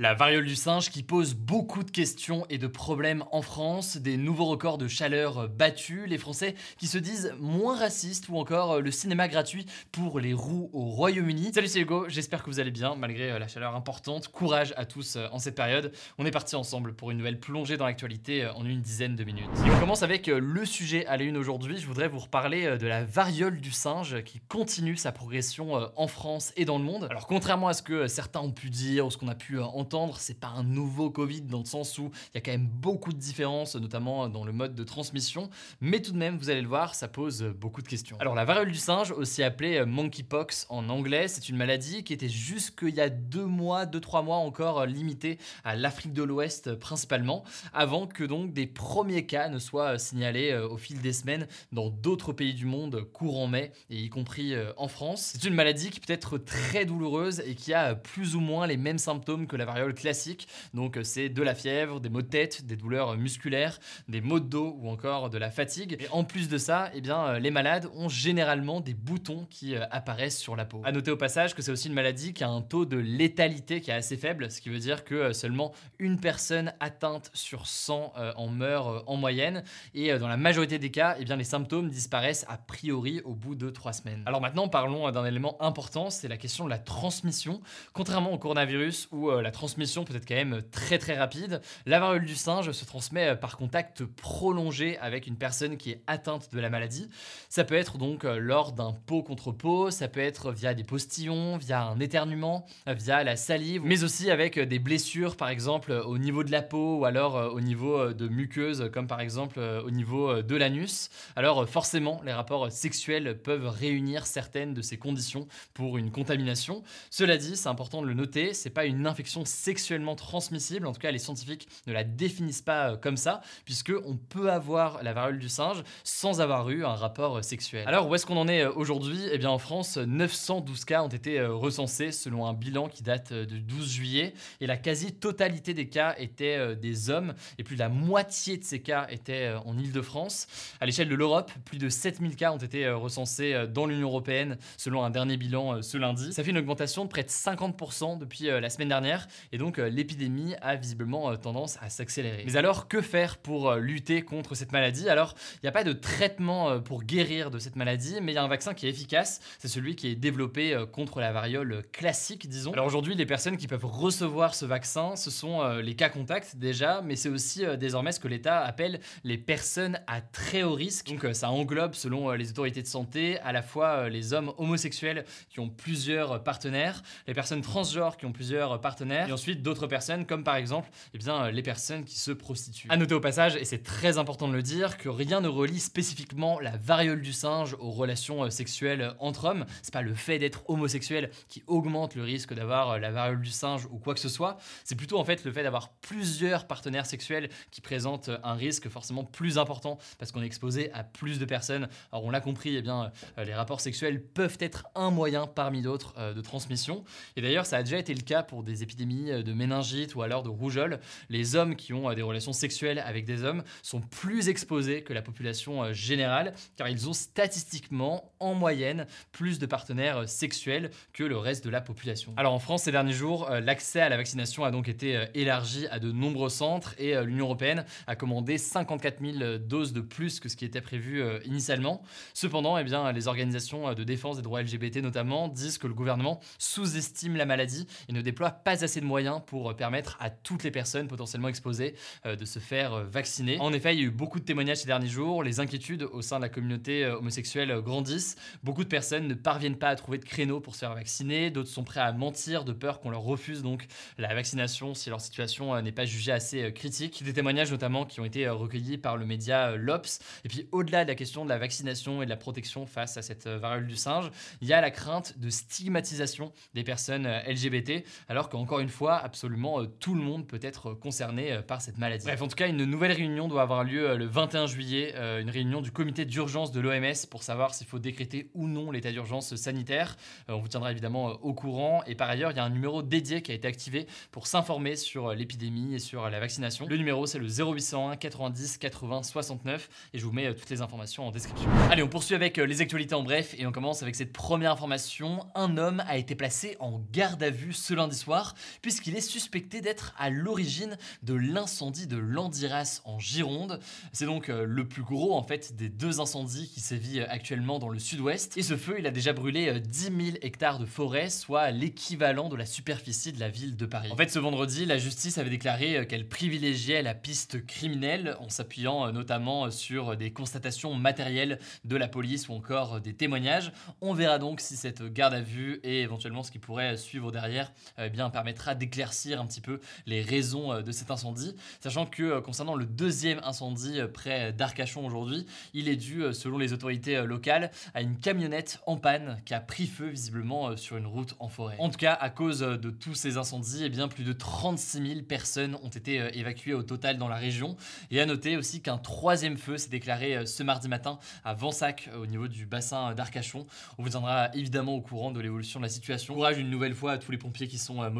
La variole du singe qui pose beaucoup de questions et de problèmes en France, des nouveaux records de chaleur battus, les Français qui se disent moins racistes ou encore euh, le cinéma gratuit pour les roues au Royaume-Uni. Salut c'est Hugo, j'espère que vous allez bien malgré euh, la chaleur importante. Courage à tous euh, en cette période. On est parti ensemble pour une nouvelle plongée dans l'actualité en une dizaine de minutes. Et on commence avec le sujet à la une aujourd'hui. Je voudrais vous reparler de la variole du singe qui continue sa progression en France et dans le monde. Alors contrairement à ce que certains ont pu dire ou ce qu'on a pu entendre, c'est pas un nouveau Covid dans le sens où il y a quand même beaucoup de différences, notamment dans le mode de transmission, mais tout de même, vous allez le voir, ça pose beaucoup de questions. Alors la variole du singe, aussi appelée monkeypox en anglais, c'est une maladie qui était jusqu'il y a deux mois, deux trois mois encore limitée à l'Afrique de l'Ouest principalement, avant que donc des premiers cas ne soient signalés euh, au fil des semaines dans d'autres pays du monde courant mai, et y compris euh, en France. C'est une maladie qui peut être très douloureuse et qui a plus ou moins les mêmes symptômes que la variole classique. Donc euh, c'est de la fièvre, des maux de tête, des douleurs musculaires, des maux de dos ou encore de la fatigue. Et en plus de ça, eh bien, euh, les malades ont généralement des boutons qui euh, apparaissent sur la peau. À noter au passage que c'est aussi une maladie qui a un taux de létalité qui est assez faible, ce qui veut dire que seulement une personne atteinte sur 100 en meurt en moyenne. Et dans la majorité des cas, eh bien, les symptômes disparaissent a priori au bout de 3 semaines. Alors maintenant, parlons d'un élément important, c'est la question de la transmission. Contrairement au coronavirus où la transmission transmission peut être quand même très très rapide. La variole du singe se transmet euh, par contact prolongé avec une personne qui est atteinte de la maladie. Ça peut être donc euh, lors d'un pot contre pot, ça peut être via des postillons, via un éternuement, euh, via la salive, mais aussi avec des blessures par exemple au niveau de la peau ou alors au niveau de muqueuses comme par exemple au niveau de l'anus. Alors forcément, les rapports sexuels peuvent réunir certaines de ces conditions pour une contamination. Cela dit, c'est important de le noter, c'est pas une infection sexuellement transmissible. En tout cas, les scientifiques ne la définissent pas euh, comme ça, puisque on peut avoir la variole du singe sans avoir eu un rapport euh, sexuel. Alors, où est-ce qu'on en est euh, aujourd'hui? Eh bien, en France, 912 cas ont été recensés selon un bilan qui date de 12 juillet, et la quasi-totalité des cas étaient des hommes, et plus de la moitié de ces cas étaient en Ile-de-France. À l'échelle de l'Europe, plus de 7000 cas ont été recensés dans l'Union européenne, selon un dernier bilan ce lundi. Ça fait une augmentation de près de 50% depuis la semaine dernière, et donc euh, l'épidémie a visiblement euh, tendance à s'accélérer. Mais alors que faire pour euh, lutter contre cette maladie? Alors il n'y a pas de traitement pour guérir de cette maladie, mais il y a un vaccin qui est efficace, c'est celui qui est développé contre la variole classique, disons. Alors aujourd'hui, les personnes qui peuvent recevoir ce vaccin, ce sont les cas contacts déjà, mais c'est aussi désormais ce que l'État appelle les personnes à très haut risque. Donc ça englobe, selon les autorités de santé, à la fois les hommes homosexuels qui ont plusieurs partenaires, les personnes transgenres qui ont plusieurs partenaires, et ensuite d'autres personnes, comme par exemple eh bien, euh, les personnes qui se prostituent. À noter au passage, et c'est très important de le dire, que rien ne relie spécifiquement la variole du singe aux relations euh, sexuelles entre hommes. C'est pas le fait d'être homosexuel qui augmente le risque d'avoir euh, la variole du singe ou quoi que ce soit. C'est plutôt en fait le fait d'avoir plusieurs partenaires sexuels qui présentent un risque forcément plus important parce qu'on est exposé à plus de personnes. Alors on l'a compris, eh bien, les rapports sexuels peuvent être un moyen parmi d'autres de transmission. Et d'ailleurs, ça a déjà été le cas pour des épidémies euh, de méningite ou alors de rougeole, les hommes qui ont euh, des relations sexuelles avec des hommes sont plus exposés que la population euh, générale, car ils ont statistiquement, en moyenne, plus de partenaires sexuels que le reste de la population. Alors en France, ces derniers jours, l'accès à la vaccination a donc été élargi à de nombreux centres et l'Union européenne a commandé 54 000 doses de plus que ce qui était prévu initialement. Cependant, eh bien, les organisations de défense des droits LGBT notamment disent que le gouvernement sous-estime la maladie et ne déploie pas assez de moyens pour permettre à toutes les personnes potentiellement exposées de se faire vacciner. En effet, il y a eu beaucoup de témoignages ces derniers jours, les inquiétudes au sein de la communauté homosexuelle grandissent, beaucoup de personnes ne parviennent pas à trouver de créneaux pour se faire vacciner, d'autres sont prêts à mentir de peur qu'on leur refuse donc la vaccination si leur situation n'est pas jugée assez critique. Des témoignages notamment qui ont été recueillis par le média l'Obs. Et puis au-delà de la question de la vaccination et de la protection face à cette variole du singe, il y a la crainte de stigmatisation des personnes euh, LGBT, alors qu'encore une fois, absolument euh, tout le monde peut être concerné euh, par cette maladie. Bref, en tout cas, une nouvelle réunion doit avoir lieu le 21 juillet, une réunion du comité d'urgence de l'OMS pour savoir s'il faut décréter ou non l'état d'urgence sanitaire. On vous tiendra évidemment au courant. Et par ailleurs, il y a un numéro dédié qui a été activé pour s'informer sur l'épidémie et sur la vaccination. Le numéro, c'est le 0801 90 80 69 et je vous mets toutes les informations en description. Allez, on poursuit avec les actualités en bref et on commence avec cette première information. Un homme a été placé en garde à vue ce lundi soir puisqu'il est suspecté d'être à l'origine de l'incendie de Landiras en Gironde. C'est donc euh, le plus gros en fait des deux incendies qui sévit actuellement dans le sud-ouest. Et ce feu, il a déjà brûlé 10 euh, 000 hectares de forêt, soit l'équivalent de la superficie de la ville de Paris. En fait, ce vendredi, la justice avait déclaré euh, qu'elle privilégiait la piste criminelle en s'appuyant notamment sur des constatations matérielles de la police ou encore des témoignages. On verra donc si cette garde à vue et éventuellement ce qui pourrait suivre derrière eh bien, permettra d'éclaircir un petit peu les raisons euh, de cet incendie. Sachant que euh, concernant le deuxième incendie euh, près d'Arcachon aujourd'hui, il est dû, selon les autorités locales, à une camionnette en panne qui a pris feu visiblement sur une route en forêt. En tout cas, à cause de tous ces incendies, eh bien, plus de 36 000 personnes ont été évacuées au total dans la région. Et à noter aussi qu'un troisième feu s'est déclaré ce mardi matin à Vansac, au niveau du bassin d'Arcachon. On vous tiendra évidemment au courant de l'évolution de la situation. Courage une nouvelle fois à tous les pompiers qui sont euh,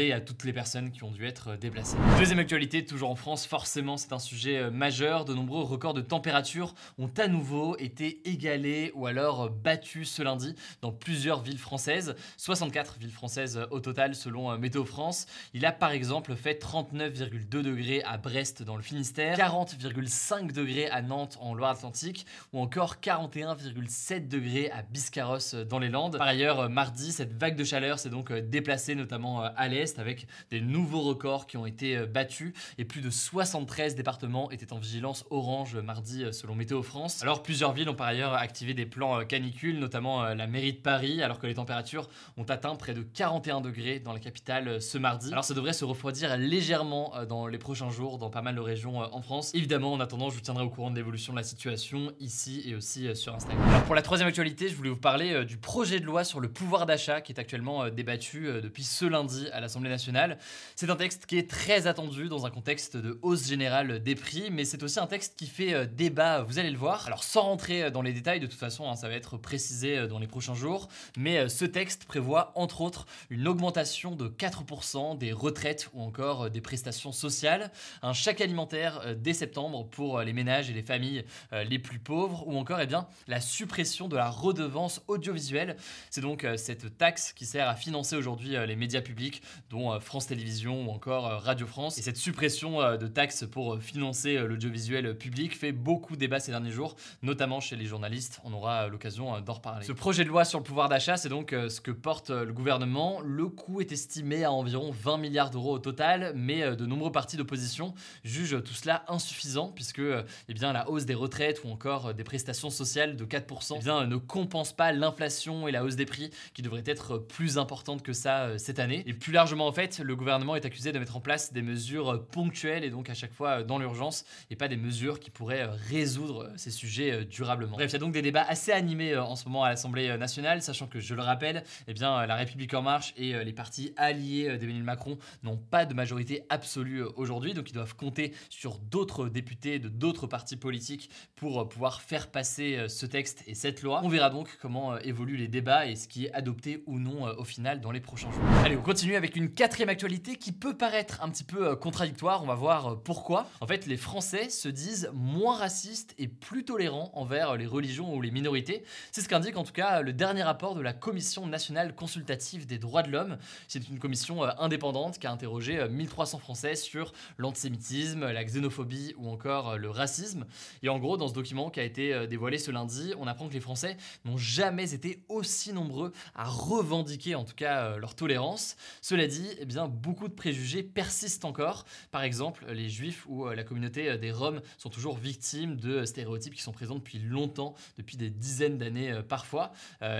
à toutes les personnes qui ont dû être euh, déplacées. Deuxième actualité, toujours en France, forcément c'est un sujet euh, majeur. De nombreux records de température ont à nouveau été égalés ou alors battus ce lundi dans plusieurs villes françaises. 64 villes françaises au total selon Météo France. Il a par exemple fait 39,2 degrés à Brest dans le Finistère, 40,5 degrés à Nantes en Loire-Atlantique ou encore 41,7 degrés à Biscarrosse dans les Landes. Par ailleurs, mardi, cette vague de chaleur s'est donc euh, déplacée notamment euh, à l'est avec des nouveaux records qui ont été euh, battus et plus de 73 départements étaient en vigilance orange mardi selon Météo France. Alors plusieurs villes ont par ailleurs activé des plans canicules, notamment la mairie de Paris, alors que les températures ont atteint près de 41 degrés dans la capitale ce mardi. Alors ça devrait se refroidir légèrement dans les prochains jours dans pas mal de régions en France. Évidemment, en attendant, je vous tiendrai au courant de l'évolution de la situation ici et aussi sur Instagram. Pour la troisième actualité, je voulais vous parler du projet de loi sur le pouvoir d'achat qui est actuellement euh, débattu euh, depuis ce lundi à l'Assemblée nationale. C'est un texte qui est très attendu dans un contexte de hausse générale des prix, mais c'est aussi un texte qui fait euh, débat, vous allez le voir. Alors sans rentrer dans les détails, de toute façon, hein, ça va être précisé dans les prochains jours, mais ce texte prévoit entre autres une augmentation de 4% des retraites ou encore des prestations sociales, un chèque alimentaire dès septembre pour les ménages et les familles les plus pauvres, ou encore eh bien, la suppression de la redevance audiovisuelle. C'est donc cette taxe qui sert à financer aujourd'hui euh, les médias publics, dont euh, France Télévisions ou encore euh, Radio France. Et cette suppression de taxes pour financer l'audiovisuel public fait beaucoup débat ces derniers jours, notamment chez les journalistes. On aura l'occasion d'en reparler. Ce projet de loi sur le pouvoir d'achat, c'est donc ce que porte le gouvernement. Le coût est estimé à environ 20 milliards d'euros au total, mais de nombreux partis d'opposition jugent tout cela insuffisant puisque eh bien, la hausse des retraites ou encore des prestations sociales de 4% eh ne compense pas l'inflation et la hausse des prix qui devraient être plus importante que ça euh, cette année. Et plus largement, en fait, le gouvernement est accusé de mettre en place des mesures euh, ponctuelles et donc à chaque fois euh, dans l'urgence et pas des mesures qui pourraient résoudre ces sujets durablement. Bref, il y a donc des débats assez animés en ce moment à l'Assemblée nationale, sachant que, je le rappelle, eh bien, la République En Marche et les partis alliés d'Emmanuel Macron n'ont pas de majorité absolue aujourd'hui, donc ils doivent compter sur d'autres députés de d'autres partis politiques pour pouvoir faire passer ce texte et cette loi. On verra donc comment évoluent les débats et ce qui est adopté ou non euh, au final dans les prochains jours. Allez, on continue avec une quatrième actualité qui peut paraître un petit peu euh, contradictoire. On va voir euh, pourquoi. En fait, les Français se disent moins racistes et plus tolérants envers les religions ou les minorités. C'est ce qu'indique en tout cas le dernier rapport de la Commission nationale consultative des droits de l'homme. C'est une commission indépendante qui a interrogé 1300 Français sur l'antisémitisme, la xénophobie ou encore le racisme. Et en gros, dans ce document qui a été dévoilé ce lundi, on apprend que les Français n'ont jamais été aussi nombreux à revendiquer en tout cas euh, leur tolérance. Cela dit, eh bien, beaucoup de préjugés persistent encore. Par exemple, les juifs ou la communauté des Roms sont toujours victimes de stéréotypes qui sont présents depuis longtemps, depuis des dizaines d'années parfois.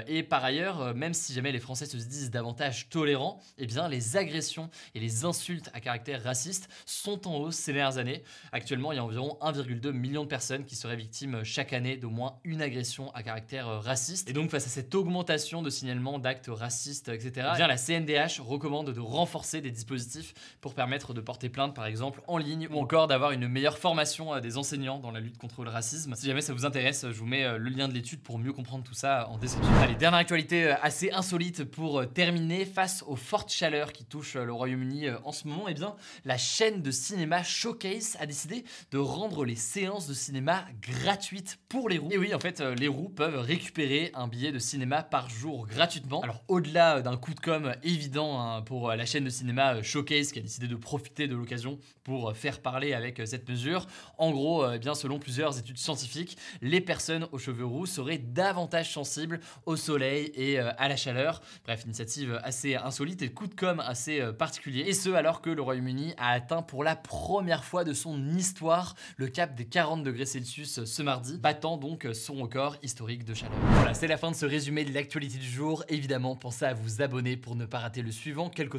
et par ailleurs, même si jamais les Français se disent davantage tolérants, eh bien, les agressions et les insultes à caractère raciste sont en hausse ces dernières années. Actuellement, il y a environ 1,2 million de personnes qui seraient victimes chaque année d'au moins une agression à caractère raciste. Et donc, face à cette augmentation de signalements d'actes racistes, etc., eh bien, la CNDH recommande de renforcer des dispositifs pour permettre de porter plainte, par exemple, en ligne, ou encore d'avoir une meilleure formation des enseignants dans la lutte contre le racisme. Si jamais ça vous intéresse, je vous mets euh, le lien de l'étude pour mieux comprendre tout ça en description. Allez, dernière actualité euh, assez insolite pour euh, terminer. Face aux fortes chaleurs qui touchent le Royaume-Uni en ce moment, eh bien, la chaîne de cinéma Showcase a décidé de rendre les séances de cinéma gratuites pour les roues. Et oui, en fait, les roues peuvent récupérer un billet de cinéma par jour gratuitement. Alors, au-delà d'un coup de com évident hein, pour la chaîne de cinéma Showcase qui a décidé de profiter de l'occasion pour faire parler avec cette mesure, en gros, eh bien, selon plusieurs études scientifiques, les personnes aux cheveux roux seraient davantage sensibles au soleil et euh, à la chaleur. Bref, initiative assez insolite et coup de com assez euh, particulier. Et ce, alors que le Royaume-Uni a atteint pour la première fois de son histoire le cap des 40 degrés Celsius ce mardi, battant donc son record historique de chaleur. Voilà, c'est la fin de ce résumé de l'actualité du jour. Évidemment, pensez à vous abonner pour ne pas rater le suivant, quelle que